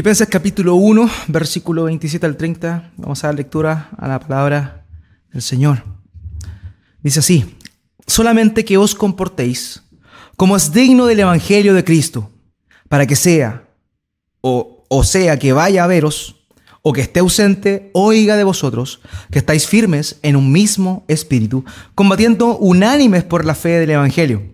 Filipenses capítulo 1, versículo 27 al 30. Vamos a dar lectura a la palabra del Señor. Dice así, solamente que os comportéis como es digno del Evangelio de Cristo, para que sea, o, o sea que vaya a veros, o que esté ausente, oiga de vosotros, que estáis firmes en un mismo espíritu, combatiendo unánimes por la fe del Evangelio,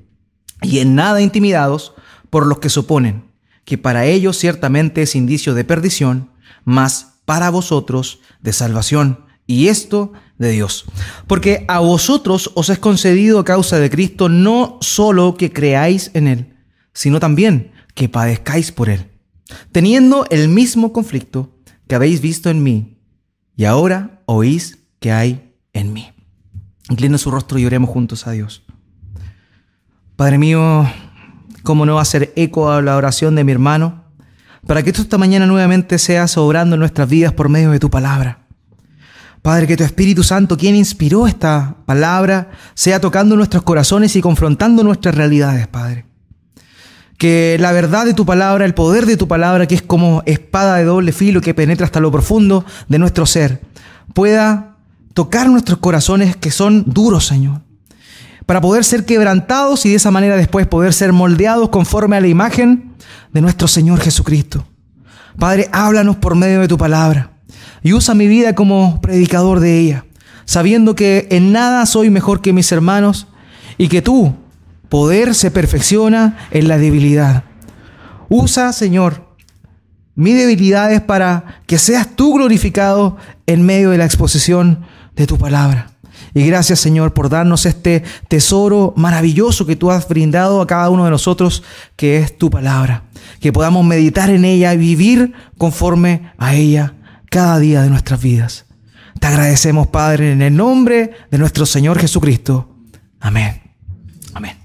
y en nada intimidados por los que suponen que para ellos ciertamente es indicio de perdición, mas para vosotros de salvación, y esto de Dios. Porque a vosotros os es concedido a causa de Cristo no solo que creáis en Él, sino también que padezcáis por Él, teniendo el mismo conflicto que habéis visto en mí, y ahora oís que hay en mí. Inclina su rostro y oremos juntos a Dios. Padre mío, cómo no hacer eco a la oración de mi hermano, para que tú esta mañana nuevamente seas obrando en nuestras vidas por medio de tu palabra. Padre, que tu Espíritu Santo, quien inspiró esta palabra, sea tocando nuestros corazones y confrontando nuestras realidades, Padre. Que la verdad de tu palabra, el poder de tu palabra, que es como espada de doble filo que penetra hasta lo profundo de nuestro ser, pueda tocar nuestros corazones que son duros, Señor para poder ser quebrantados y de esa manera después poder ser moldeados conforme a la imagen de nuestro Señor Jesucristo. Padre, háblanos por medio de tu palabra y usa mi vida como predicador de ella, sabiendo que en nada soy mejor que mis hermanos y que tu poder se perfecciona en la debilidad. Usa, Señor, mis debilidades para que seas tú glorificado en medio de la exposición de tu palabra. Y gracias Señor por darnos este tesoro maravilloso que tú has brindado a cada uno de nosotros, que es tu palabra. Que podamos meditar en ella y vivir conforme a ella cada día de nuestras vidas. Te agradecemos Padre en el nombre de nuestro Señor Jesucristo. Amén. Amén.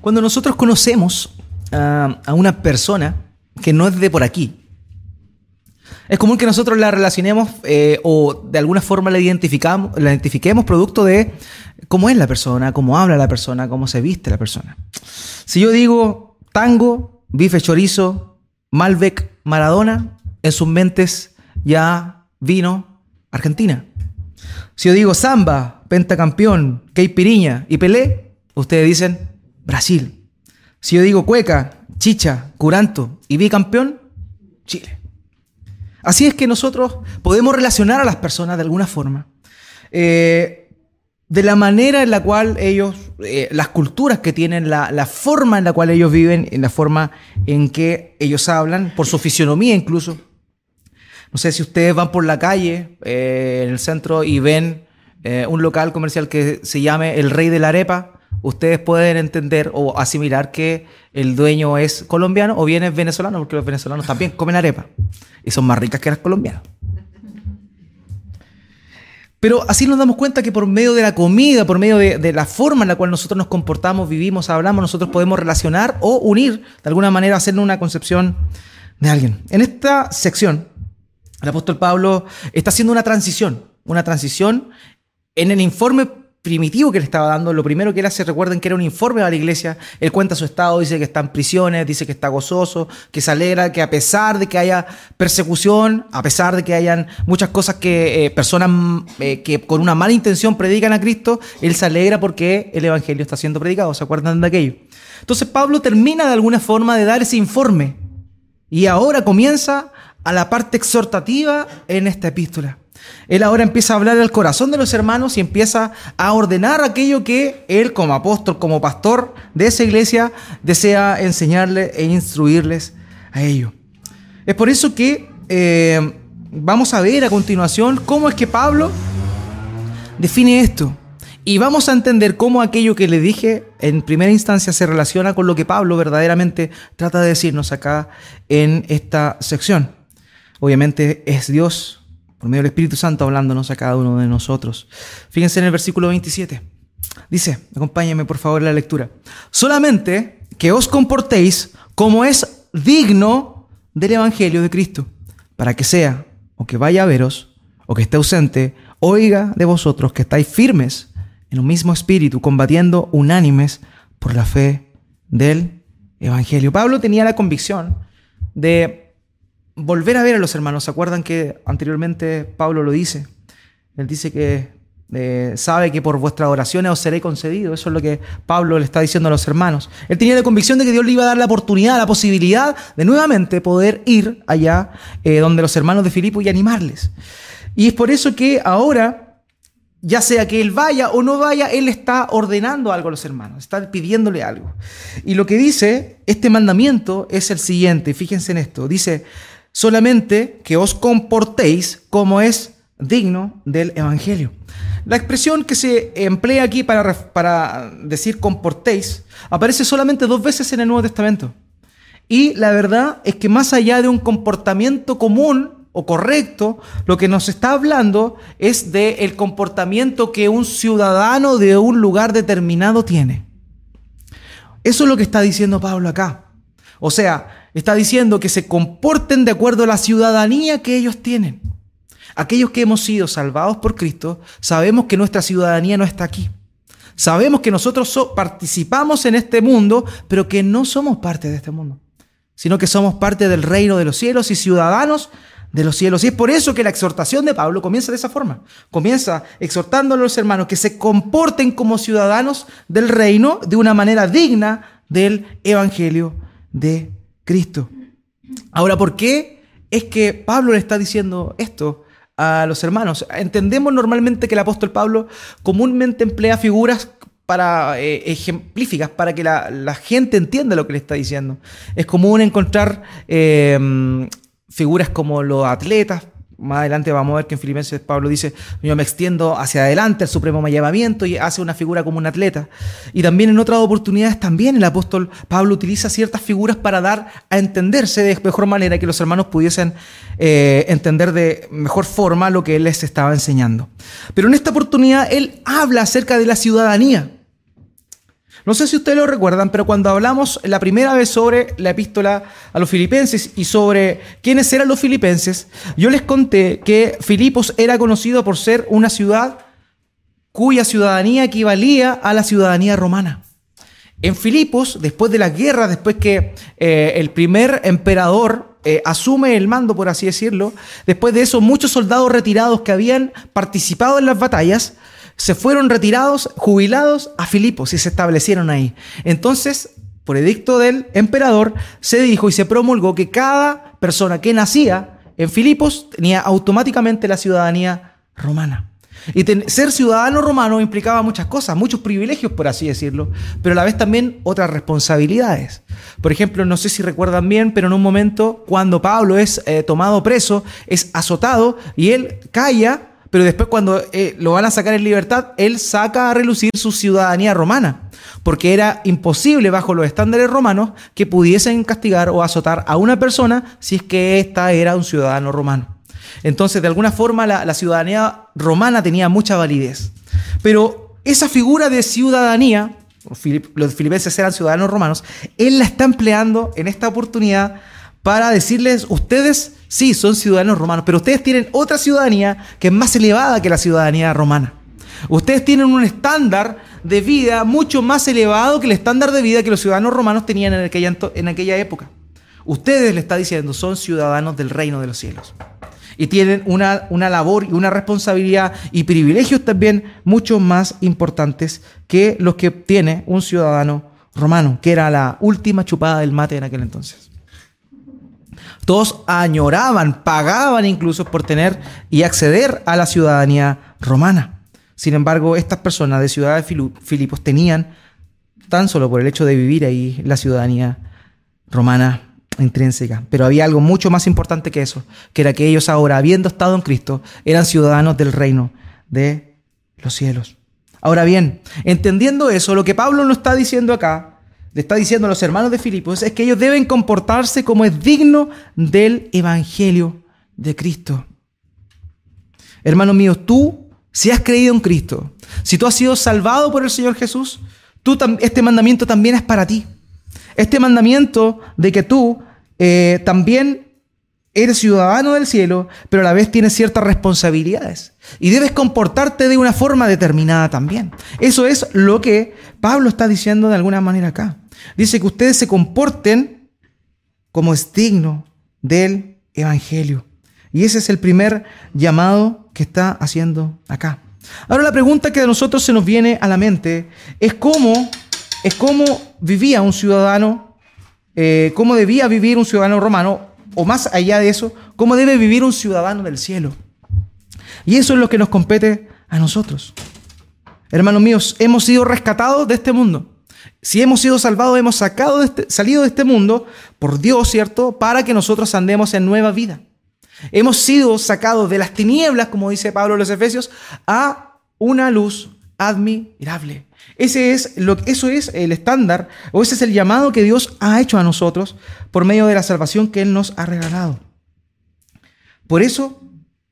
Cuando nosotros conocemos a una persona, que no es de por aquí. Es común que nosotros la relacionemos eh, o de alguna forma la, identificamos, la identifiquemos producto de cómo es la persona, cómo habla la persona, cómo se viste la persona. Si yo digo tango, bife chorizo, Malbec, Maradona, en sus mentes ya vino Argentina. Si yo digo samba, pentacampeón, Piriña y Pelé, ustedes dicen Brasil. Si yo digo cueca, chicha, curanto y bicampeón, Chile. Así es que nosotros podemos relacionar a las personas de alguna forma. Eh, de la manera en la cual ellos, eh, las culturas que tienen, la, forma en la cual ellos viven, en la forma en que ellos hablan, por su fisionomía incluso. No sé si ustedes van por la calle, eh, en el centro, y ven un local comercial que se llame El Rey de la Arepa ustedes pueden entender o asimilar que el dueño es colombiano o bien es venezolano, porque los venezolanos también comen arepa y son más ricas que las colombianas. Pero así nos damos cuenta que por medio de la comida, por medio de, la forma en la cual nosotros nos comportamos, vivimos, hablamos, nosotros podemos relacionar o unir, de alguna manera, hacernos una concepción de alguien. En esta sección, el apóstol Pablo está haciendo una transición, una transición en el informe primitivo que le estaba dando, lo primero que él hace, recuerden que era un informe a la iglesia, él cuenta su estado, dice que está en prisiones, dice que está gozoso, que se alegra, que a pesar de que haya persecución, a pesar de que hayan muchas cosas que eh, personas eh, que con una mala intención predican a Cristo, él se alegra porque el Evangelio está siendo predicado, ¿se acuerdan de aquello? Entonces Pablo termina de alguna forma de dar ese informe y ahora comienza a la parte exhortativa en esta epístola. Él ahora empieza a hablar al corazón de los hermanos y empieza a ordenar aquello que él como apóstol, como pastor de esa iglesia, desea enseñarles e instruirles a ello. Es por eso que eh, vamos a ver a continuación cómo es que Pablo define esto. Y vamos a entender cómo aquello que le dije en primera instancia se relaciona con lo que Pablo verdaderamente trata de decirnos acá en esta sección. Obviamente es Dios por medio del Espíritu Santo hablándonos a cada uno de nosotros. Fíjense en el versículo 27. Dice, acompáñenme por favor en la lectura. Solamente que os comportéis como es digno del Evangelio de Cristo, para que sea, o que vaya a veros, o que esté ausente, oiga de vosotros que estáis firmes en un mismo espíritu, combatiendo unánimes por la fe del Evangelio. Pablo tenía la convicción de volver a ver a los hermanos. ¿Se acuerdan que anteriormente Pablo lo dice? Él dice que eh, sabe que por vuestras oraciones os seré concedido. Eso es lo que Pablo le está diciendo a los hermanos. Él tenía la convicción de que Dios le iba a dar la oportunidad, la posibilidad de nuevamente poder ir allá eh, donde los hermanos de Filipo y animarles. Y es por eso que ahora, ya sea que él vaya o no vaya, él está ordenando algo a los hermanos, está pidiéndole algo. Y lo que dice este mandamiento es el siguiente, fíjense en esto, dice, solamente que os comportéis como es digno del Evangelio. La expresión que se emplea aquí para, para decir comportéis aparece solamente dos veces en el Nuevo Testamento. Y la verdad es que más allá de un comportamiento común o correcto, lo que nos está hablando es del el comportamiento que un ciudadano de un lugar determinado tiene. Eso es lo que está diciendo Pablo acá. O sea, está diciendo que se comporten de acuerdo a la ciudadanía que ellos tienen. Aquellos que hemos sido salvados por Cristo, sabemos que nuestra ciudadanía no está aquí. Sabemos que nosotros participamos en este mundo, pero que no somos parte de este mundo, sino que somos parte del reino de los cielos y ciudadanos de los cielos. Y es por eso que la exhortación de Pablo comienza de esa forma. Comienza exhortando a los hermanos que se comporten como ciudadanos del reino de una manera digna del Evangelio de Cristo. Ahora, ¿por qué es que Pablo le está diciendo esto? a los hermanos. Entendemos normalmente que el apóstol Pablo comúnmente emplea figuras para eh, ejemplíficas, para que la, gente entienda lo que le está diciendo. Es común encontrar eh, figuras como los atletas, más adelante vamos a ver que en Filipenses Pablo dice, yo me extiendo hacia adelante, el supremo me llevamiento y hace una figura como un atleta. Y también en otras oportunidades también el apóstol Pablo utiliza ciertas figuras para dar a entenderse de mejor manera que los hermanos pudiesen eh, entender de mejor forma lo que él les estaba enseñando. Pero en esta oportunidad él habla acerca de la ciudadanía. No sé si ustedes lo recuerdan, pero cuando hablamos la primera vez sobre la epístola a los filipenses y sobre quiénes eran los filipenses, yo les conté que Filipos era conocido por ser una ciudad cuya ciudadanía equivalía a la ciudadanía romana. En Filipos, después de la guerra, después que eh, el primer emperador eh, asume el mando, por así decirlo, después de eso muchos soldados retirados que habían participado en las batallas, se fueron retirados, jubilados a Filipos y se establecieron ahí. Entonces, por edicto del emperador, se dijo y se promulgó que cada persona que nacía en Filipos tenía automáticamente la ciudadanía romana. Y ser ciudadano romano implicaba muchas cosas, muchos privilegios, por así decirlo, pero a la vez también otras responsabilidades. Por ejemplo, no sé si recuerdan bien, pero en un momento cuando Pablo es eh, tomado preso, es azotado y él calla pero después cuando eh, lo van a sacar en libertad, él saca a relucir su ciudadanía romana, porque era imposible bajo los estándares romanos que pudiesen castigar o azotar a una persona si es que ésta era un ciudadano romano. Entonces, de alguna forma, la, ciudadanía romana tenía mucha validez. Pero esa figura de ciudadanía, los filipenses eran ciudadanos romanos, él la está empleando en esta oportunidad para decirles, ustedes sí son ciudadanos romanos, pero ustedes tienen otra ciudadanía que es más elevada que la ciudadanía romana. Ustedes tienen un estándar de vida mucho más elevado que el estándar de vida que los ciudadanos romanos tenían en aquella, época. Ustedes, le está diciendo, son ciudadanos del reino de los cielos. Y tienen una, una labor y una responsabilidad y privilegios también mucho más importantes que los que tiene un ciudadano romano, que era la última chupada del mate en aquel entonces. Todos añoraban, pagaban incluso por tener y acceder a la ciudadanía romana. Sin embargo, estas personas de Ciudad de Filipos tenían, tan solo por el hecho de vivir ahí, la ciudadanía romana intrínseca. Pero había algo mucho más importante que eso, que era que ellos ahora, habiendo estado en Cristo, eran ciudadanos del reino de los cielos. Ahora bien, entendiendo eso, lo que Pablo nos está diciendo acá le está diciendo a los hermanos de Filipos es que ellos deben comportarse como es digno del Evangelio de Cristo. Hermanos míos, tú, si has creído en Cristo, si tú has sido salvado por el Señor Jesús, tú, este mandamiento también es para ti. Este mandamiento de que tú eh, también eres ciudadano del cielo, pero a la vez tienes ciertas responsabilidades. Y debes comportarte de una forma determinada también. Eso es lo que Pablo está diciendo de alguna manera acá. Dice que ustedes se comporten como es digno del Evangelio. Y ese es el primer llamado que está haciendo acá. Ahora la pregunta que a nosotros se nos viene a la mente es cómo, es cómo vivía un ciudadano, eh, cómo debía vivir un ciudadano romano, o más allá de eso, cómo debe vivir un ciudadano del cielo. Y eso es lo que nos compete a nosotros. Hermanos míos, hemos sido rescatados de este mundo. Si hemos sido salvados, hemos sacado este, salido de este mundo por Dios, ¿cierto? Para que nosotros andemos en nueva vida. Hemos sido sacados de las tinieblas, como dice Pablo en los Efesios, a una luz admirable. Ese es lo, eso es el estándar, o ese es el llamado que Dios ha hecho a nosotros por medio de la salvación que Él nos ha regalado. Por eso,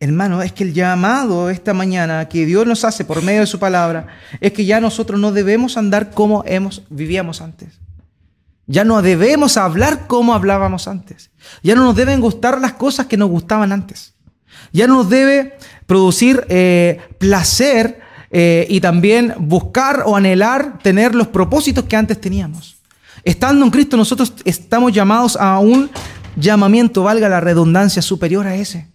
hermano, es que el llamado esta mañana que Dios nos hace por medio de su palabra es que ya nosotros no debemos andar como hemos, vivíamos antes. Ya no debemos hablar como hablábamos antes. Ya no nos deben gustar las cosas que nos gustaban antes. Ya no nos debe producir eh, placer eh, y también buscar o anhelar tener los propósitos que antes teníamos. Estando en Cristo nosotros estamos llamados a un llamamiento, valga la redundancia, superior a ese.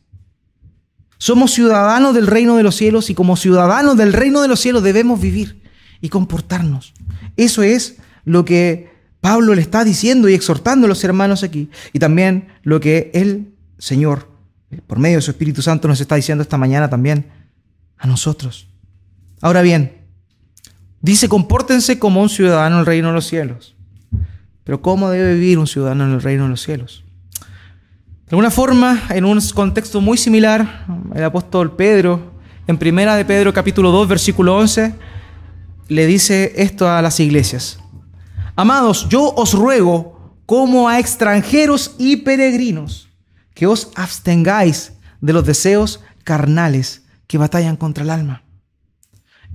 Somos ciudadanos del reino de los cielos y como ciudadanos del reino de los cielos debemos vivir y comportarnos. Eso es lo que Pablo le está diciendo y exhortando a los hermanos aquí. Y también lo que el Señor, por medio de su Espíritu Santo, nos está diciendo esta mañana también a nosotros. Ahora bien, dice, compórtense como un ciudadano en el reino de los cielos. Pero ¿cómo debe vivir un ciudadano en el reino de los cielos? De alguna forma, en un contexto muy similar, el apóstol Pedro, en primera de Pedro capítulo 2, versículo 11, le dice esto a las iglesias. Amados, yo os ruego como a extranjeros y peregrinos que os abstengáis de los deseos carnales que batallan contra el alma.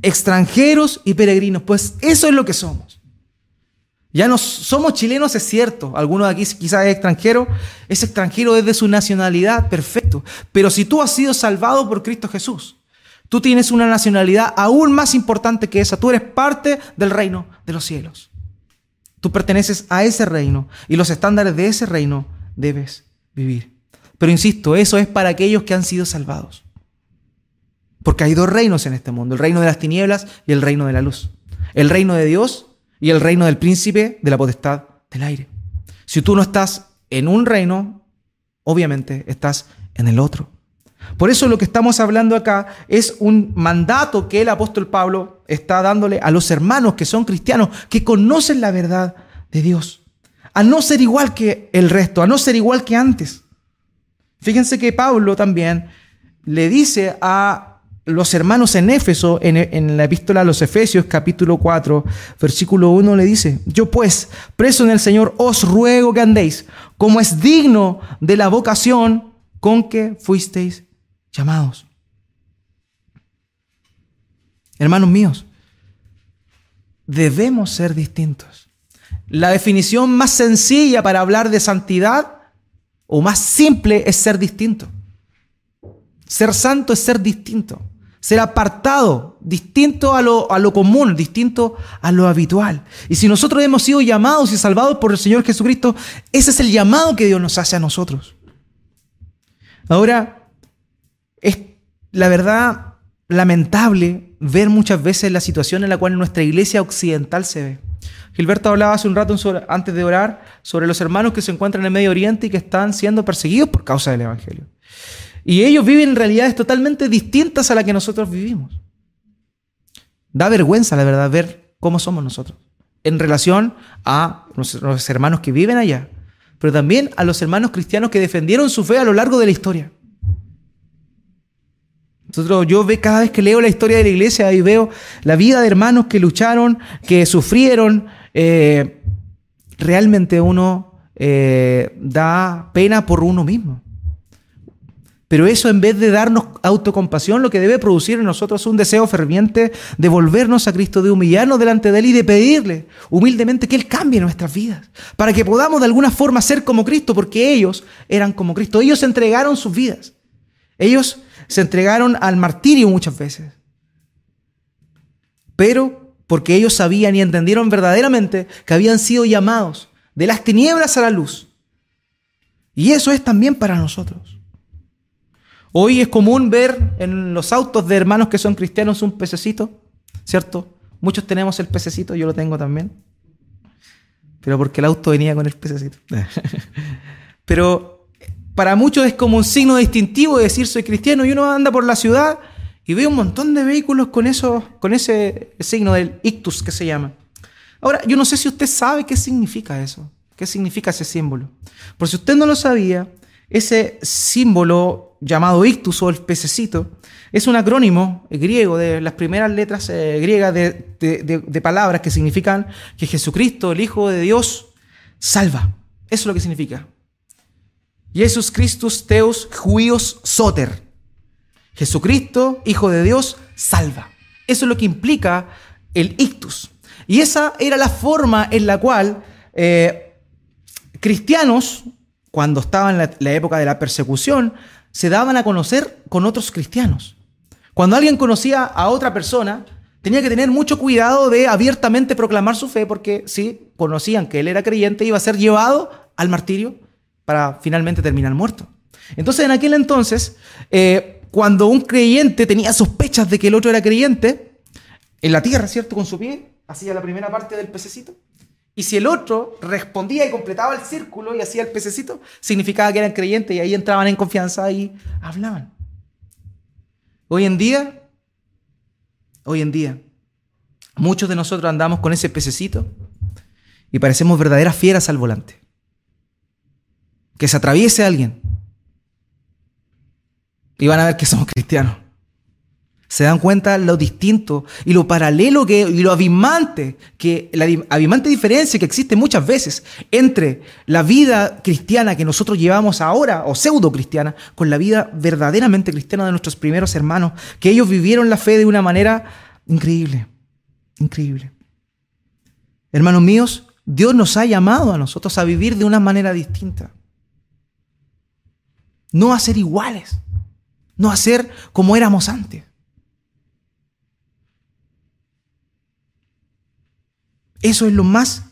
Extranjeros y peregrinos, pues eso es lo que somos. Ya no somos chilenos, es cierto. Alguno de aquí quizás es extranjero. Es extranjero desde su nacionalidad, perfecto. Pero si tú has sido salvado por Cristo Jesús, tú tienes una nacionalidad aún más importante que esa. Tú eres parte del reino de los cielos. Tú perteneces a ese reino y los estándares de ese reino debes vivir. Pero insisto, eso es para aquellos que han sido salvados. Porque hay dos reinos en este mundo, el reino de las tinieblas y el reino de la luz. El reino de Dios y el reino del príncipe de la potestad del aire. Si tú no estás en un reino, obviamente estás en el otro. Por eso lo que estamos hablando acá es un mandato que el apóstol Pablo está dándole a los hermanos que son cristianos, que conocen la verdad de Dios, a no ser igual que el resto, a no ser igual que antes. Fíjense que Pablo también le dice a los hermanos en Éfeso, en, la epístola a los Efesios capítulo 4, versículo 1 le dice, yo pues, preso en el Señor, os ruego que andéis como es digno de la vocación con que fuisteis llamados. Hermanos míos, debemos ser distintos. La definición más sencilla para hablar de santidad o más simple es ser distinto. Ser santo es ser distinto, ser apartado, distinto a lo, a lo, común, distinto a lo habitual. Y si nosotros hemos sido llamados y salvados por el Señor Jesucristo, ese es el llamado que Dios nos hace a nosotros. Ahora, es la verdad lamentable ver muchas veces la situación en la cual nuestra iglesia occidental se ve. Gilberto hablaba hace un rato antes de orar sobre los hermanos que se encuentran en el Medio Oriente y que están siendo perseguidos por causa del Evangelio. Y ellos viven realidades totalmente distintas a las que nosotros vivimos. Da vergüenza, la verdad, ver cómo somos nosotros en relación a los hermanos que viven allá, pero también a los hermanos cristianos que defendieron su fe a lo largo de la historia. Nosotros, yo ve, cada vez que leo la historia de la iglesia y veo la vida de hermanos que lucharon, que sufrieron, eh, realmente uno eh, da pena por uno mismo. Pero eso en vez de darnos autocompasión, lo que debe producir en nosotros es un deseo ferviente de volvernos a Cristo, de humillarnos delante de Él y de pedirle humildemente que Él cambie nuestras vidas, para que podamos de alguna forma ser como Cristo, porque ellos eran como Cristo. Ellos entregaron sus vidas. Ellos se entregaron al martirio muchas veces. Pero porque ellos sabían y entendieron verdaderamente que habían sido llamados de las tinieblas a la luz. Y eso es también para nosotros. Hoy es común ver en los autos de hermanos que son cristianos un pececito, ¿cierto? Muchos tenemos el pececito, yo lo tengo también. Pero porque el auto venía con el pececito. Pero para muchos es como un signo distintivo de decir soy cristiano y uno anda por la ciudad y ve un montón de vehículos con, eso, con ese signo del ictus que se llama. Ahora, yo no sé si usted sabe qué significa eso, qué significa ese símbolo. Por si usted no lo sabía, ese símbolo llamado ictus o el pececito es un acrónimo griego de las primeras letras eh, griegas de, palabras que significan que Jesucristo, el Hijo de Dios, salva. Eso es lo que significa. Jesus Christus Teus Huios Soter. Jesucristo, Hijo de Dios, salva. Eso es lo que implica el ictus. Y esa era la forma en la cual eh, cristianos cuando estaba en la, época de la persecución, se daban a conocer con otros cristianos. Cuando alguien conocía a otra persona, tenía que tener mucho cuidado de abiertamente proclamar su fe, porque si conocían que él era creyente, iba a ser llevado al martirio para finalmente terminar muerto. Entonces, en aquel entonces, eh, cuando un creyente tenía sospechas de que el otro era creyente, en la tierra, ¿cierto? Con su pie, hacía la primera parte del pececito, y si el otro respondía y completaba el círculo y hacía el pececito, significaba que eran creyentes y ahí entraban en confianza y hablaban. Hoy en día, hoy en día, muchos de nosotros andamos con ese pececito y parecemos verdaderas fieras al volante. Que se atraviese alguien y van a ver que somos cristianos. Se dan cuenta lo distinto y lo paralelo que, y lo abismante, que la abismante diferencia que existe muchas veces entre la vida cristiana que nosotros llevamos ahora, o pseudo cristiana, con la vida verdaderamente cristiana de nuestros primeros hermanos, que ellos vivieron la fe de una manera increíble, increíble. Hermanos míos, Dios nos ha llamado a nosotros a vivir de una manera distinta. No a ser iguales, no a ser como éramos antes. Eso es lo más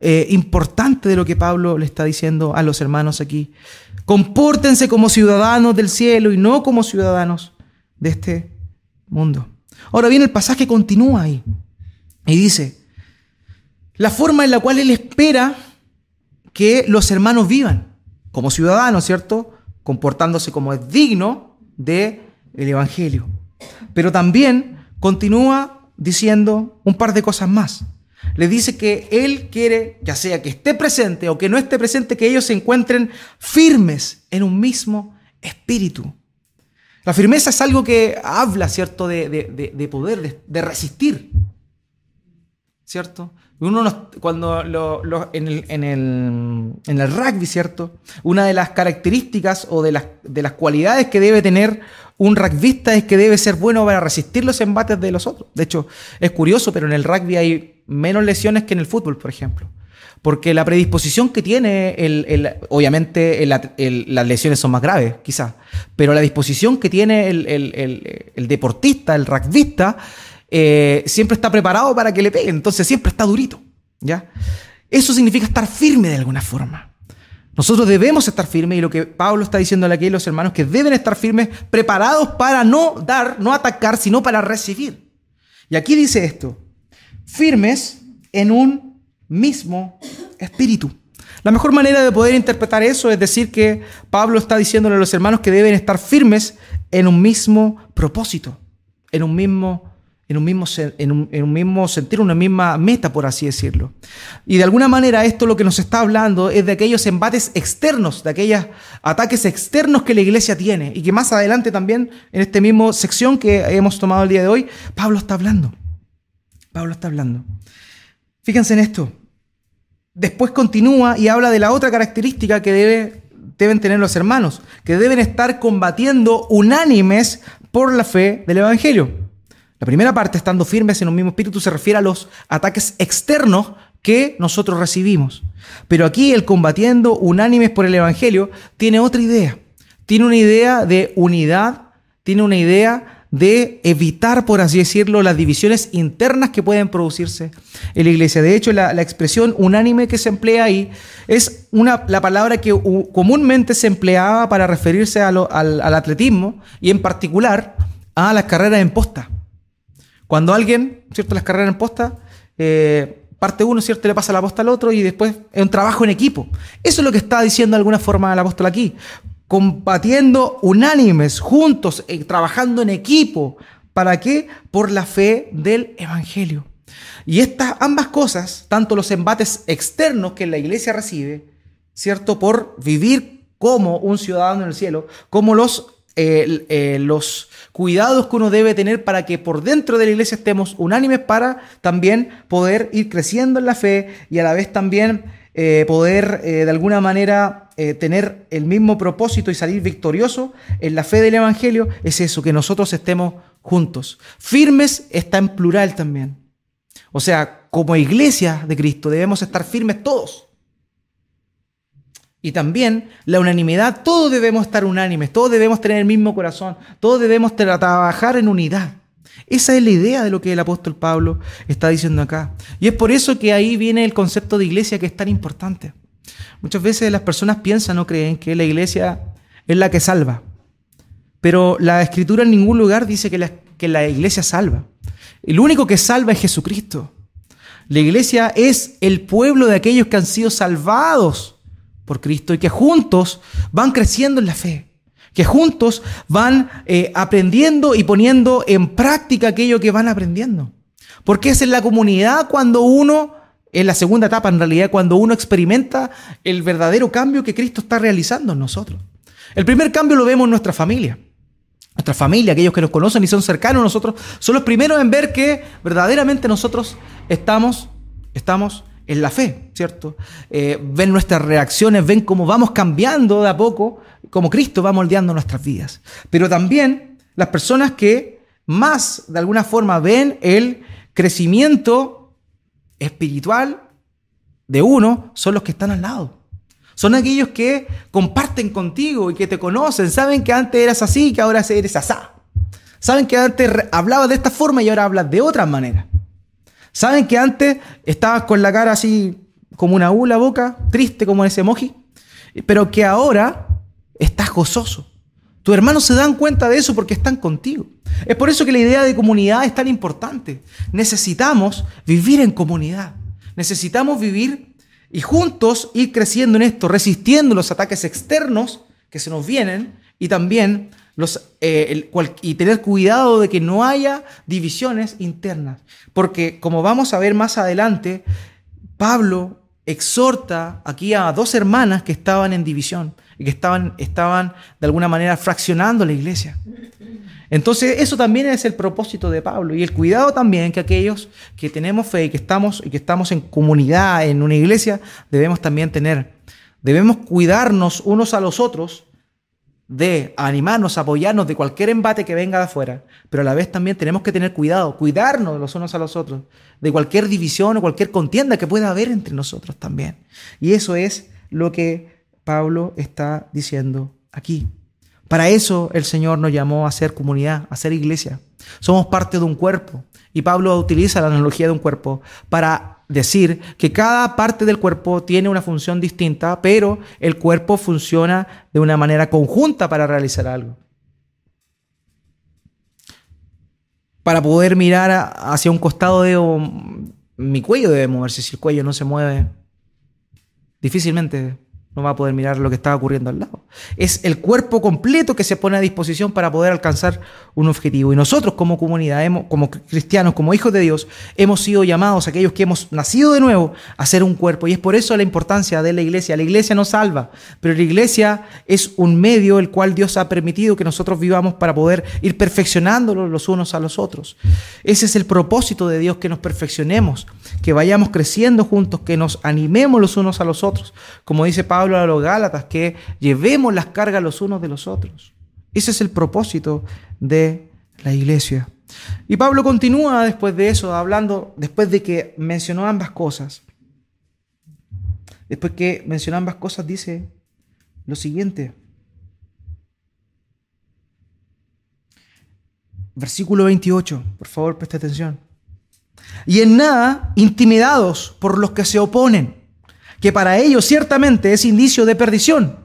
eh, importante de lo que Pablo le está diciendo a los hermanos aquí. Compórtense como ciudadanos del cielo y no como ciudadanos de este mundo. Ahora bien, el pasaje continúa ahí y dice, la forma en la cual él espera que los hermanos vivan como ciudadanos, ¿cierto? Comportándose como es digno del el Evangelio. Pero también continúa diciendo un par de cosas más le dice que Él quiere, ya sea que esté presente o que no esté presente, que ellos se encuentren firmes en un mismo espíritu. La firmeza es algo que habla, ¿cierto?, de, poder, de, resistir, ¿cierto? Uno cuando en, el, en, el, rugby, ¿cierto? Una de las características o de las, de las cualidades que debe tener un rugbyista es que debe ser bueno para resistir los embates de los otros. De hecho, es curioso, pero en el rugby hay menos lesiones que en el fútbol, por ejemplo. Porque la predisposición que tiene, el, obviamente las lesiones son más graves, quizás, pero la disposición que tiene el, deportista, el rugbyista, eh, siempre está preparado para que le peguen, entonces siempre está durito. ¿ya? Eso significa estar firme de alguna forma. Nosotros debemos estar firmes y lo que Pablo está diciendo aquí los hermanos que deben estar firmes, preparados para no dar, no atacar, sino para recibir. Y aquí dice esto, firmes en un mismo espíritu. La mejor manera de poder interpretar eso es decir que Pablo está diciéndole a los hermanos que deben estar firmes en un mismo propósito, en un mismo en un, mismo, en, un, mismo sentir, una misma meta, por así decirlo. Y de alguna manera esto lo que nos está hablando es de aquellos embates externos, de aquellos ataques externos que la iglesia tiene y que más adelante también en esta misma sección que hemos tomado el día de hoy, Pablo está hablando. Pablo está hablando. Fíjense en esto. Después continúa y habla de la otra característica que debe deben tener los hermanos, que deben estar combatiendo unánimes por la fe del Evangelio. La primera parte, estando firmes en un mismo espíritu, se refiere a los ataques externos que nosotros recibimos. Pero aquí el combatiendo unánimes por el Evangelio tiene otra idea. Tiene una idea de unidad, tiene una idea de evitar, por así decirlo, las divisiones internas que pueden producirse en la iglesia. De hecho, la, expresión unánime que se emplea ahí es la palabra que comúnmente se empleaba para referirse al, atletismo y en particular a las carreras en posta. Cuando alguien, ¿cierto? Las carreras en posta, eh, parte uno, ¿cierto? Le pasa la posta al otro y después es un trabajo en equipo. Eso es lo que está diciendo de alguna forma el apóstol aquí combatiendo unánimes, juntos, eh, trabajando en equipo. ¿Para qué? Por la fe del Evangelio. Y estas ambas cosas, tanto los embates externos que la iglesia recibe, ¿cierto? Por vivir como un ciudadano en el cielo, como los, eh, eh, los cuidados que uno debe tener para que por dentro de la iglesia estemos unánimes para también poder ir creciendo en la fe y a la vez también poder de alguna manera eh, tener el mismo propósito y salir victorioso en la fe del Evangelio es eso, que nosotros estemos juntos. Firmes está en plural también. O sea, como iglesia de Cristo debemos estar firmes todos. Y también la unanimidad, todos debemos estar unánimes, todos debemos tener el mismo corazón, todos debemos trabajar en unidad. Esa es la idea de lo que el apóstol Pablo está diciendo acá. Y es por eso que ahí viene el concepto de iglesia que es tan importante. Muchas veces las personas piensan o creen que la iglesia es la que salva. Pero la escritura en ningún lugar dice que la, que la iglesia salva. El único que salva es Jesucristo. La iglesia es el pueblo de aquellos que han sido salvados por Cristo y que juntos van creciendo en la fe, que juntos van eh, aprendiendo y poniendo en práctica aquello que van aprendiendo. Porque es en la comunidad cuando uno es la segunda etapa, en realidad, cuando uno experimenta el verdadero cambio que Cristo está realizando en nosotros. El primer cambio lo vemos en nuestra familia. Nuestra familia, aquellos que nos conocen y son cercanos a nosotros, son los primeros en ver que verdaderamente nosotros estamos, estamos en la fe, ¿cierto? Eh, ven nuestras reacciones, ven cómo vamos cambiando de a poco, como Cristo va moldeando nuestras vidas. Pero también las personas que más, de alguna forma, ven el crecimiento espiritual de uno son los que están al lado. Son aquellos que comparten contigo y que te conocen, saben que antes eras así y que ahora eres asá. Saben que antes hablabas de esta forma y ahora hablas de otra manera. Saben que antes estabas con la cara así como una U la boca, triste como ese emoji, pero que ahora estás gozoso. Tus hermanos se dan cuenta de eso porque están contigo. Es por eso que la idea de comunidad es tan importante. Necesitamos vivir en comunidad. Necesitamos vivir y juntos ir creciendo en esto, resistiendo los ataques externos que se nos vienen y también los, eh, y tener cuidado de que no haya divisiones internas. Porque como vamos a ver más adelante, Pablo exhorta aquí a dos hermanas que estaban en división y que estaban, estaban de alguna manera fraccionando la iglesia. Entonces, eso también es el propósito de Pablo y el cuidado también que aquellos que tenemos fe y que estamos, y que estamos en comunidad, en una iglesia, debemos también tener. Debemos cuidarnos unos a los otros de animarnos, apoyarnos de cualquier embate que venga de afuera, pero a la vez también tenemos que tener cuidado, cuidarnos los unos a los otros de cualquier división o cualquier contienda que pueda haber entre nosotros también. Y eso es lo que Pablo está diciendo aquí. Para eso el Señor nos llamó a ser comunidad, a ser iglesia. Somos parte de un cuerpo. Y Pablo utiliza la analogía de un cuerpo para decir que cada parte del cuerpo tiene una función distinta, pero el cuerpo funciona de una manera conjunta para realizar algo. Para poder mirar hacia un costado mi cuello debe moverse. Si el cuello no se mueve, difícilmente no va a poder mirar lo que está ocurriendo al lado. Es el cuerpo completo que se pone a disposición para poder alcanzar un objetivo. Y nosotros como comunidad, como cristianos, como hijos de Dios, hemos sido llamados, aquellos que hemos nacido de nuevo, a ser un cuerpo. Y es por eso la importancia de la iglesia. La iglesia nos salva, pero la iglesia es un medio el cual Dios ha permitido que nosotros vivamos para poder ir perfeccionándolos los unos a los otros. Ese es el propósito de Dios, que nos perfeccionemos, que vayamos creciendo juntos, que nos animemos los unos a los otros. Como dice Pablo a los Gálatas, que llevemos las cargas los unos de los otros. Ese es el propósito de la iglesia. Y Pablo continúa después de eso, hablando, después de que mencionó ambas cosas. Después que mencionó ambas cosas, dice lo siguiente. Versículo 28, por favor, preste atención. Y en nada intimidados por los que se oponen, que para ellos ciertamente es indicio de perdición,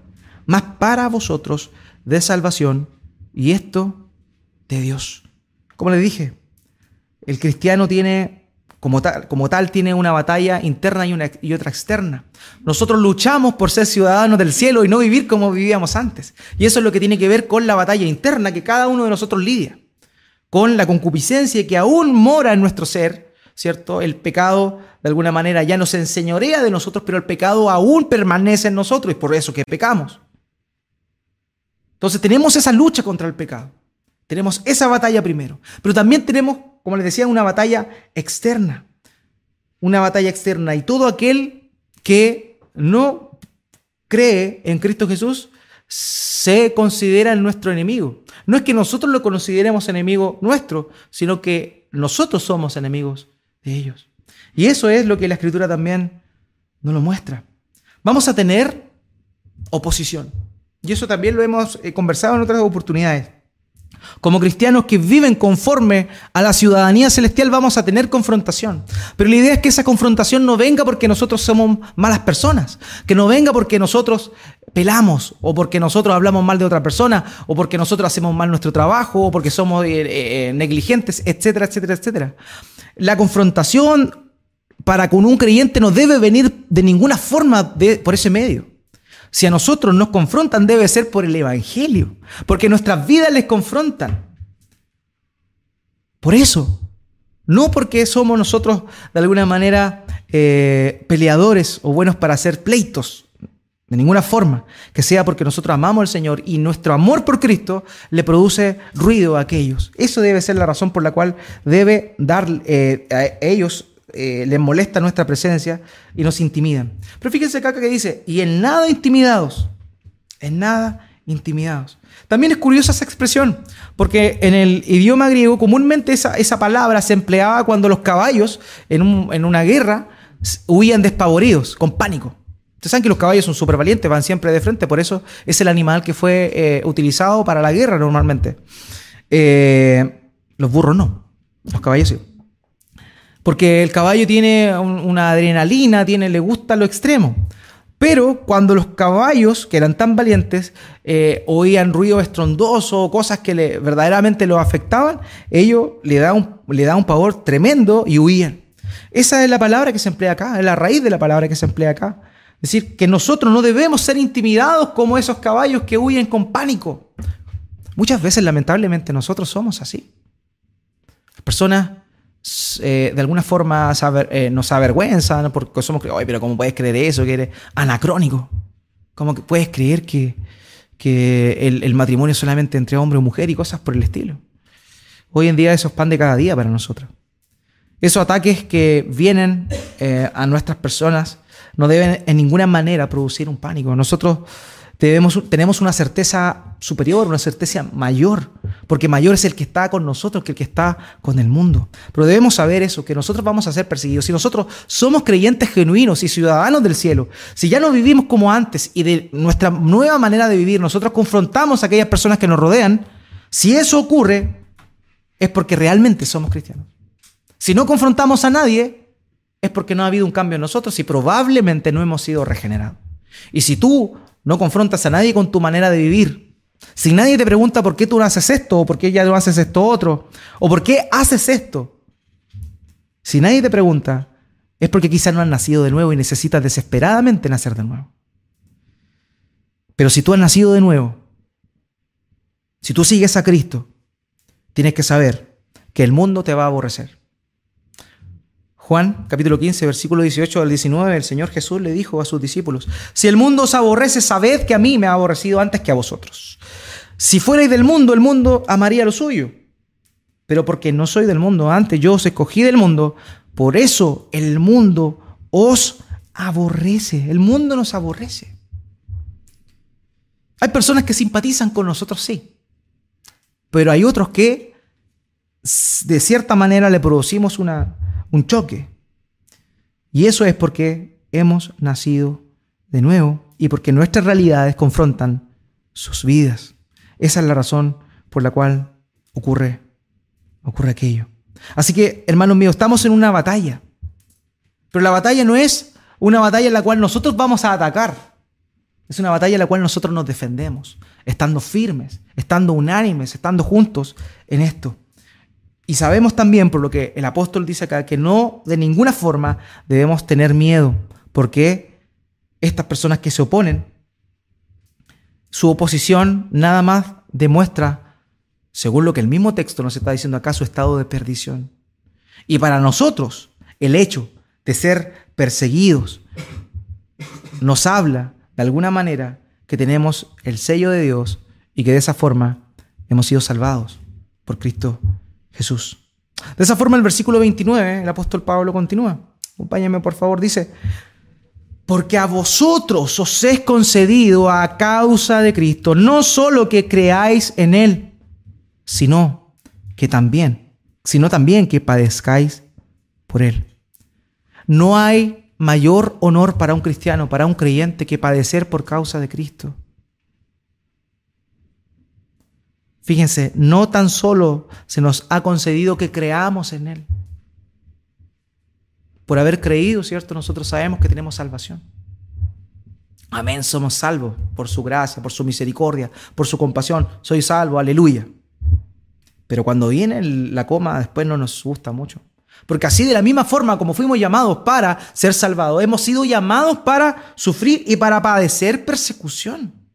mas para vosotros de salvación, y esto de Dios. Como le dije, el cristiano tiene, como tal, como tal tiene una batalla interna y, y otra externa. Nosotros luchamos por ser ciudadanos del cielo y no vivir como vivíamos antes. Y eso es lo que tiene que ver con la batalla interna que cada uno de nosotros lidia, con la concupiscencia que aún mora en nuestro ser, ¿cierto? El pecado de alguna manera ya nos enseñorea de nosotros, pero el pecado aún permanece en nosotros y por eso que pecamos. Entonces tenemos esa lucha contra el pecado. Tenemos esa batalla primero. Pero también tenemos, como les decía, una batalla externa. Una batalla externa. Y todo aquel que no cree en Cristo Jesús se considera nuestro enemigo. No es que nosotros lo consideremos enemigo nuestro, sino que nosotros somos enemigos de ellos. Y eso es lo que la Escritura también nos lo muestra. Vamos a tener oposición. Y eso también lo hemos eh, conversado en otras oportunidades. Como cristianos que viven conforme a la ciudadanía celestial vamos a tener confrontación. Pero la idea es que esa confrontación no venga porque nosotros somos malas personas, que no venga porque nosotros pelamos o porque nosotros hablamos mal de otra persona o porque nosotros hacemos mal nuestro trabajo o porque somos eh, eh, negligentes, etcétera, etcétera, etcétera. La confrontación para con un creyente no debe venir de ninguna forma por ese medio. Si a nosotros nos confrontan, debe ser por el Evangelio, porque nuestras vidas les confrontan. Por eso, no porque somos nosotros de alguna manera eh, peleadores o buenos para hacer pleitos, de ninguna forma, que sea porque nosotros amamos al Señor y nuestro amor por Cristo le produce ruido a aquellos. Eso debe ser la razón por la cual debe dar eh, a ellos eh, les molesta nuestra presencia y nos intimidan. Pero fíjense acá que dice, y en nada intimidados, en nada intimidados. También es curiosa esa expresión, porque en el idioma griego comúnmente esa, esa palabra se empleaba cuando los caballos en, una guerra huían despavoridos, con pánico. Ustedes saben que los caballos son súper valientes, van siempre de frente, por eso es el animal que fue eh, utilizado para la guerra normalmente. Eh, los burros no, los caballos sí. Porque el caballo tiene una adrenalina, tiene, le gusta lo extremo. Pero cuando los caballos, que eran tan valientes, eh, oían ruido estrondoso o cosas que le, verdaderamente los afectaban, ellos le daban le un pavor tremendo y huían. Esa es la palabra que se emplea acá, es la raíz de la palabra que se emplea acá. Es decir, que nosotros no debemos ser intimidados como esos caballos que huyen con pánico. Muchas veces, lamentablemente, nosotros somos así. Las personas eh, de alguna forma eh, nos avergüenzan porque somos, oye, pero ¿cómo puedes creer eso? Que eres anacrónico. ¿Cómo que puedes creer que, que el, matrimonio es solamente entre hombre o mujer y cosas por el estilo? Hoy en día eso es pan de cada día para nosotros. Esos ataques que vienen eh, a nuestras personas no deben en ninguna manera producir un pánico. Nosotros tenemos una certeza superior, una certeza mayor, porque mayor es el que está con nosotros que el que está con el mundo. Pero debemos saber eso, que nosotros vamos a ser perseguidos. Si nosotros somos creyentes genuinos y ciudadanos del cielo, si ya no vivimos como antes y de nuestra nueva manera de vivir, nosotros confrontamos a aquellas personas que nos rodean, si eso ocurre, es porque realmente somos cristianos. Si no confrontamos a nadie, es porque no ha habido un cambio en nosotros y probablemente no hemos sido regenerados. Y si tú no confrontas a nadie con tu manera de vivir. Si nadie te pregunta por qué tú haces esto, o por qué ya no haces esto otro, o por qué haces esto. Si nadie te pregunta, es porque quizás no has nacido de nuevo y necesitas desesperadamente nacer de nuevo. Pero si tú has nacido de nuevo, si tú sigues a Cristo, tienes que saber que el mundo te va a aborrecer. Juan capítulo 15, versículo 18 al 19, el Señor Jesús le dijo a sus discípulos, si el mundo os aborrece, sabed que a mí me ha aborrecido antes que a vosotros. Si fuerais del mundo, el mundo amaría lo suyo. Pero porque no soy del mundo, antes yo os escogí del mundo, por eso el mundo os aborrece. El mundo nos aborrece. Hay personas que simpatizan con nosotros, sí. Pero hay otros que de cierta manera le producimos una, un choque. Y eso es porque hemos nacido de nuevo y porque nuestras realidades confrontan sus vidas. Esa es la razón por la cual ocurre, ocurre aquello. Así que, hermanos míos, estamos en una batalla. Pero la batalla no es una batalla en la cual nosotros vamos a atacar. Es una batalla en la cual nosotros nos defendemos, estando firmes, estando unánimes, estando juntos en esto. Y sabemos también, por lo que el apóstol dice acá, que no de ninguna forma debemos tener miedo, porque estas personas que se oponen, su oposición nada más demuestra, según lo que el mismo texto nos está diciendo acá, su estado de perdición. Y para nosotros, el hecho de ser perseguidos nos habla de alguna manera que tenemos el sello de Dios y que de esa forma hemos sido salvados por Cristo Jesús. De esa forma el versículo 29, el apóstol Pablo continúa. Acompáñame por favor, dice, porque a vosotros os es concedido a causa de Cristo, no solo que creáis en Él, sino que también, sino también que padezcáis por Él. No hay mayor honor para un cristiano, para un creyente, que padecer por causa de Cristo. Fíjense, no tan solo se nos ha concedido que creamos en Él. Por haber creído, ¿cierto? Nosotros sabemos que tenemos salvación. Amén, somos salvos por su gracia, por su misericordia, por su compasión. Soy salvo, aleluya. Pero cuando viene la coma, después no nos gusta mucho. Porque así de la misma forma como fuimos llamados para ser salvados, hemos sido llamados para sufrir y para padecer persecución.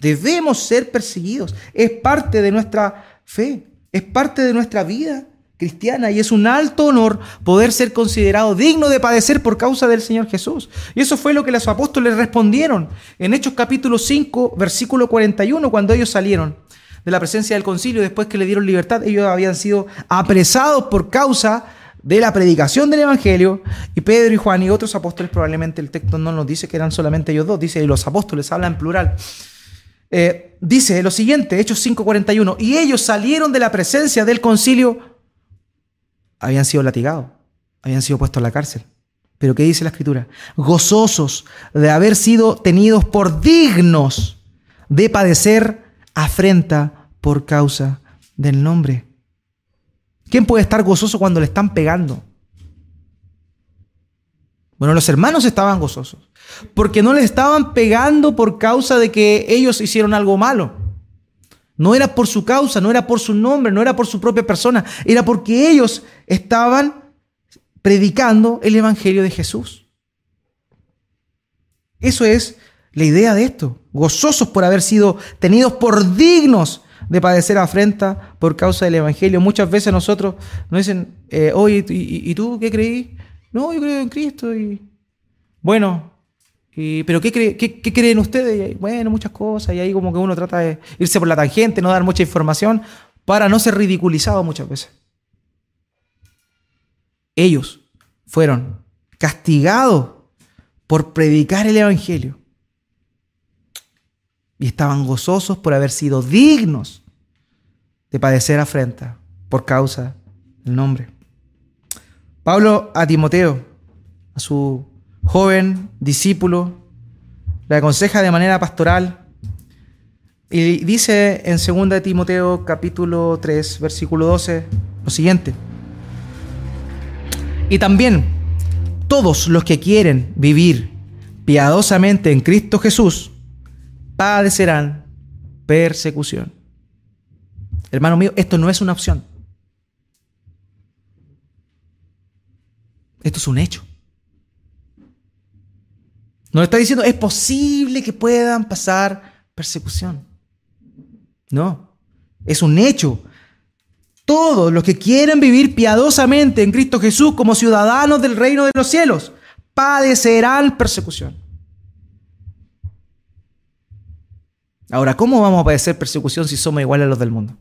Debemos ser perseguidos. Es parte de nuestra fe, es parte de nuestra vida cristiana y es un alto honor poder ser considerado digno de padecer por causa del Señor Jesús. Y eso fue lo que los apóstoles respondieron en Hechos capítulo 5, versículo 41, cuando ellos salieron de la presencia del concilio, después que le dieron libertad, ellos habían sido apresados por causa de la predicación del Evangelio, y Pedro y Juan y otros apóstoles, probablemente el texto no nos dice que eran solamente ellos dos, dice los apóstoles, habla en plural. Eh, dice lo siguiente, Hechos 5:41, y ellos salieron de la presencia del concilio, habían sido latigados, habían sido puestos en la cárcel. Pero ¿qué dice la escritura? Gozosos de haber sido tenidos por dignos de padecer afrenta por causa del nombre. ¿Quién puede estar gozoso cuando le están pegando? Bueno, los hermanos estaban gozosos, porque no le estaban pegando por causa de que ellos hicieron algo malo. No era por su causa, no era por su nombre, no era por su propia persona, era porque ellos estaban predicando el Evangelio de Jesús. Eso es la idea de esto, gozosos por haber sido tenidos por dignos de padecer afrenta por causa del Evangelio. Muchas veces nosotros nos dicen, eh, oye, ¿y, tú qué creí? No, yo creo en Cristo y bueno, pero ¿qué, qué, creen ustedes? bueno, muchas cosas y ahí como que uno trata de irse por la tangente, no dar mucha información para no ser ridiculizado muchas veces. Ellos fueron castigados por predicar el Evangelio y estaban gozosos por haber sido dignos de padecer afrenta por causa del nombre. Pablo a Timoteo, a su joven discípulo, le aconseja de manera pastoral y dice en 2 Timoteo capítulo 3, versículo 12, lo siguiente. Y también todos los que quieren vivir piadosamente en Cristo Jesús, padecerán persecución. Hermano mío, esto no es una opción. Esto es un hecho. Nos está diciendo, es posible que puedan pasar persecución. No, es un hecho. Todos los que quieren vivir piadosamente en Cristo Jesús como ciudadanos del reino de los cielos padecerán persecución. Ahora, ¿cómo vamos a padecer persecución si somos iguales a los del mundo?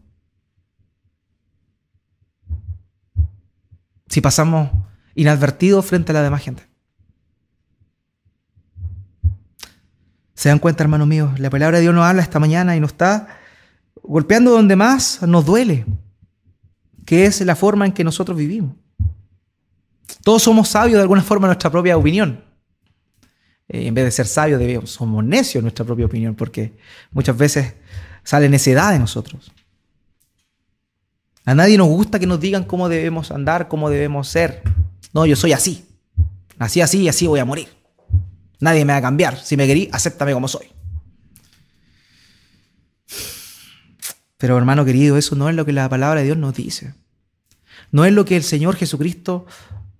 Si pasamos inadvertidos frente a la demás gente. ¿Se dan cuenta, hermano mío? La palabra de Dios nos habla esta mañana y nos está golpeando donde más nos duele, que es la forma en que nosotros vivimos. Todos somos sabios de alguna forma en nuestra propia opinión. Eh, en vez de ser sabios, debemos, somos necios en nuestra propia opinión, porque muchas veces sale necedad de nosotros. A nadie nos gusta que nos digan cómo debemos andar, cómo debemos ser. No, yo soy así. Nací así y así voy a morir. Nadie me va a cambiar. Si me querí, acéptame como soy. Pero hermano querido, eso no es lo que la palabra de Dios nos dice. No es lo que el Señor Jesucristo,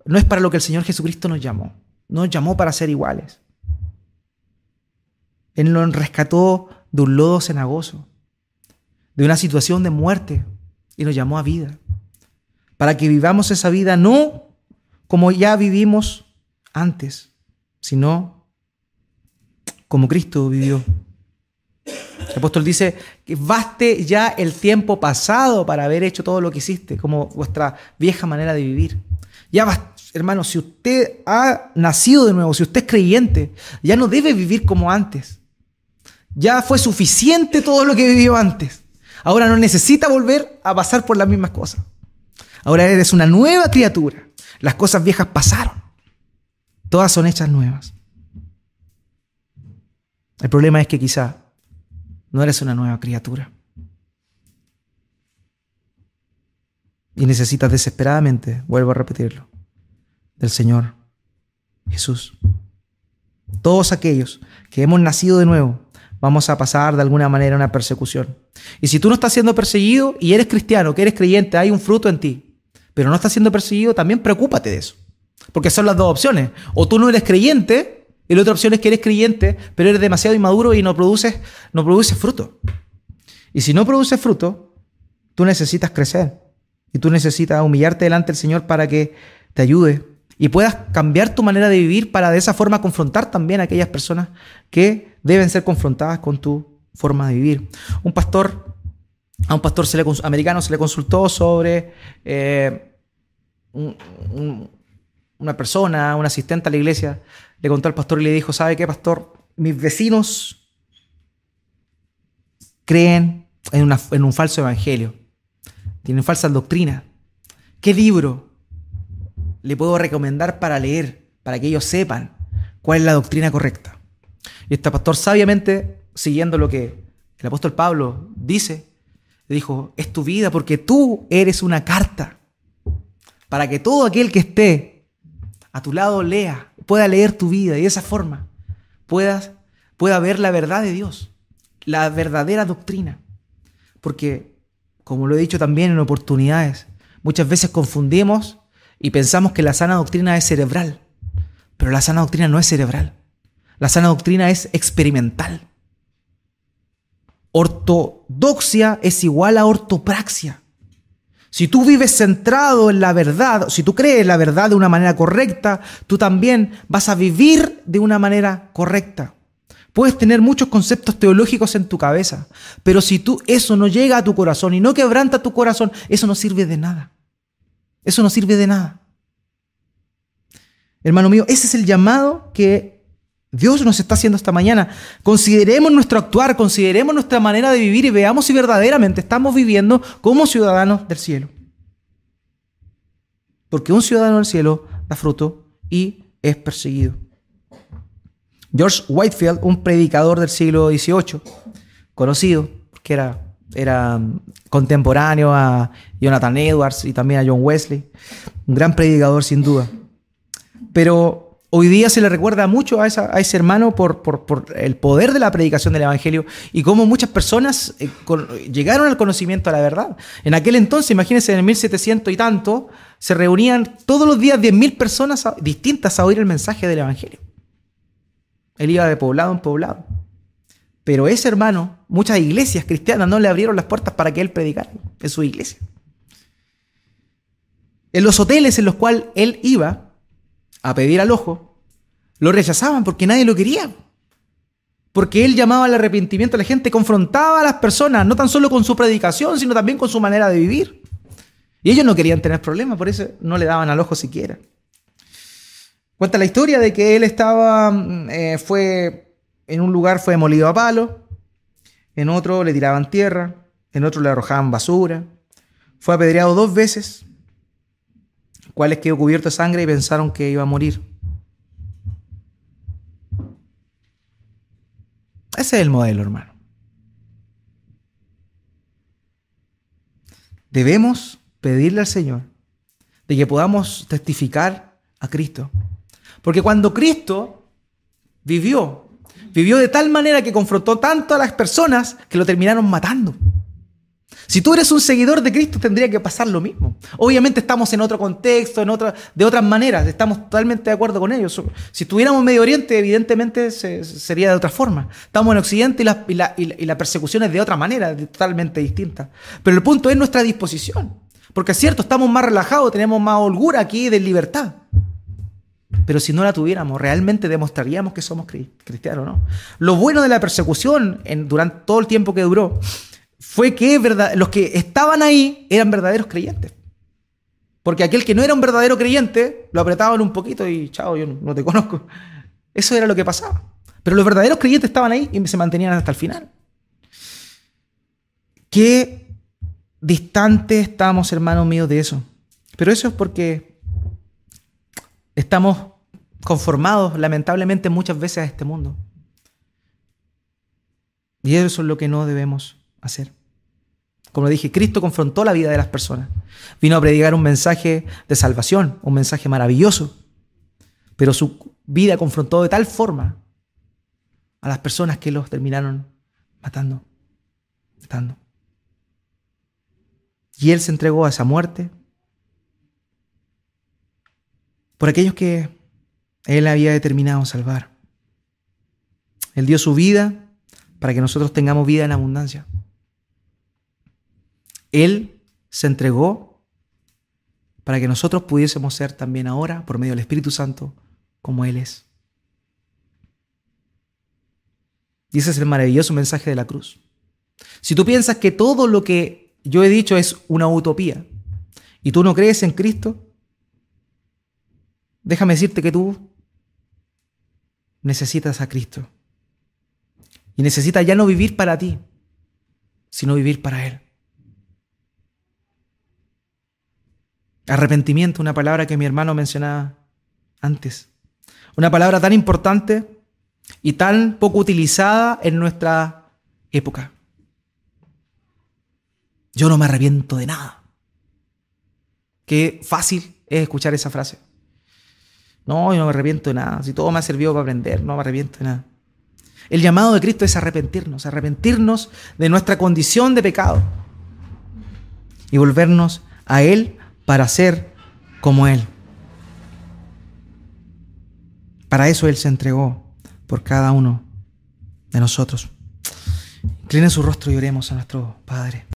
no es para lo que el Señor Jesucristo nos llamó. Nos llamó para ser iguales. Él nos rescató de un lodo cenagoso, de una situación de muerte, y nos llamó a vida. Para que vivamos esa vida no como ya vivimos antes, sino como Cristo vivió. El apóstol dice que baste ya el tiempo pasado para haber hecho todo lo que hiciste, como vuestra vieja manera de vivir. Ya, hermano, si usted ha nacido de nuevo, si usted es creyente, ya no debe vivir como antes. Ya fue suficiente todo lo que vivió antes. Ahora no necesita volver a pasar por las mismas cosas. Ahora eres una nueva criatura. Las cosas viejas pasaron. Todas son hechas nuevas. El problema es que quizá no eres una nueva criatura. Y necesitas desesperadamente, vuelvo a repetirlo, del Señor Jesús. Todos aquellos que hemos nacido de nuevo, vamos a pasar de alguna manera una persecución. Y si tú no estás siendo perseguido y eres cristiano, que eres creyente, hay un fruto en ti, pero no estás siendo perseguido, también preocúpate de eso. Porque son las dos opciones. O tú no eres creyente, y la otra opción es que eres creyente, pero eres demasiado inmaduro y no produces, no fruto. Y si no produces fruto, tú necesitas crecer. Y tú necesitas humillarte delante del Señor para que te ayude y puedas cambiar tu manera de vivir para de esa forma confrontar también a aquellas personas que deben ser confrontadas con tu forma de vivir. Un pastor, a un pastor americano se le consultó sobre eh, una persona, un asistente a la iglesia, le contó al pastor y le dijo, ¿sabe qué, pastor? Mis vecinos creen en, en un falso evangelio, tienen falsas doctrinas. ¿Qué libro le puedo recomendar para leer, para que ellos sepan cuál es la doctrina correcta. Y este pastor sabiamente, siguiendo lo que el apóstol Pablo dice, le dijo, es tu vida porque tú eres una carta para que todo aquel que esté a tu lado lea, pueda leer tu vida y de esa forma puedas, pueda ver la verdad de Dios, la verdadera doctrina. Porque, como lo he dicho también en oportunidades, muchas veces confundimos y pensamos que la sana doctrina es cerebral, pero la sana doctrina no es cerebral. La sana doctrina es experimental. Ortodoxia es igual a ortopraxia. Si tú vives centrado en la verdad, si tú crees la verdad de una manera correcta, tú también vas a vivir de una manera correcta. Puedes tener muchos conceptos teológicos en tu cabeza, pero si tú eso no llega a tu corazón y no quebranta tu corazón, eso no sirve de nada. Eso no sirve de nada. Hermano mío, ese es el llamado que Dios nos está haciendo esta mañana. Consideremos nuestro actuar, consideremos nuestra manera de vivir y veamos si verdaderamente estamos viviendo como ciudadanos del cielo. Porque un ciudadano del cielo da fruto y es perseguido. George Whitefield, un predicador del siglo XVIII, conocido, que era era contemporáneo a Jonathan Edwards y también a John Wesley, un gran predicador sin duda. Pero hoy día se le recuerda mucho a, ese hermano por, el poder de la predicación del Evangelio y cómo muchas personas eh, llegaron al conocimiento de la verdad. En aquel entonces, imagínense, en el 1700 y tanto, se reunían todos los días 10.000 personas distintas a oír el mensaje del Evangelio. Él iba de poblado en poblado. Pero ese hermano, muchas iglesias cristianas no le abrieron las puertas para que él predicara en su iglesia. En los hoteles en los cuales él iba a pedir al ojo, lo rechazaban porque nadie lo quería. Porque él llamaba al arrepentimiento a la gente, confrontaba a las personas, no tan solo con su predicación, sino también con su manera de vivir. Y ellos no querían tener problemas, por eso no le daban al ojo siquiera. Cuenta la historia de que él estaba, mm, eh, fue en un lugar fue molido a palo, en otro le tiraban tierra, en otro le arrojaban basura. Fue apedreado dos veces, cuales quedó cubierto de sangre y pensaron que iba a morir. Ese es el modelo, hermano. Debemos pedirle al Señor de que podamos testificar a Cristo. Porque cuando Cristo vivió vivió de tal manera que confrontó tanto a las personas que lo terminaron matando. Si tú eres un seguidor de Cristo, tendría que pasar lo mismo. Obviamente estamos en otro contexto, en otra, de otras maneras, estamos totalmente de acuerdo con ellos. Si estuviéramos Medio Oriente, evidentemente sería de otra forma. Estamos en Occidente y la, y, la, persecución es de otra manera, totalmente distinta. Pero el punto es nuestra disposición. Porque es cierto, estamos más relajados, tenemos más holgura aquí de libertad. Pero si no la tuviéramos, realmente demostraríamos que somos cristianos, ¿no? Lo bueno de la persecución durante todo el tiempo que duró fue que los que estaban ahí eran verdaderos creyentes. Porque aquel que no era un verdadero creyente, lo apretaban un poquito y chao, yo no, te conozco. Eso era lo que pasaba. Pero los verdaderos creyentes estaban ahí y se mantenían hasta el final. Qué distante estamos, hermanos míos, de eso. Pero eso es porque estamos conformados lamentablemente muchas veces a este mundo. Y eso es lo que no debemos hacer. Como dije, Cristo confrontó la vida de las personas. Vino a predicar un mensaje de salvación, un mensaje maravilloso. Pero su vida confrontó de tal forma a las personas que los terminaron matando, matando. Y Él se entregó a esa muerte por aquellos que él había determinado salvar. Él dio su vida para que nosotros tengamos vida en abundancia. Él se entregó para que nosotros pudiésemos ser también ahora, por medio del Espíritu Santo, como Él es. Y ese es el maravilloso mensaje de la cruz. Si tú piensas que todo lo que yo he dicho es una utopía y tú no crees en Cristo, déjame decirte que tú necesitas a Cristo. Y necesitas ya no vivir para ti, sino vivir para Él. Arrepentimiento, una palabra que mi hermano mencionaba antes. Una palabra tan importante y tan poco utilizada en nuestra época. Yo no me arrepiento de nada. Qué fácil es escuchar esa frase. No, yo no me arrepiento de nada. Si todo me ha servido para aprender, no me arrepiento de nada. El llamado de Cristo es arrepentirnos, arrepentirnos de nuestra condición de pecado y volvernos a Él para ser como Él. Para eso Él se entregó por cada uno de nosotros. Incline su rostro y oremos a nuestro Padre.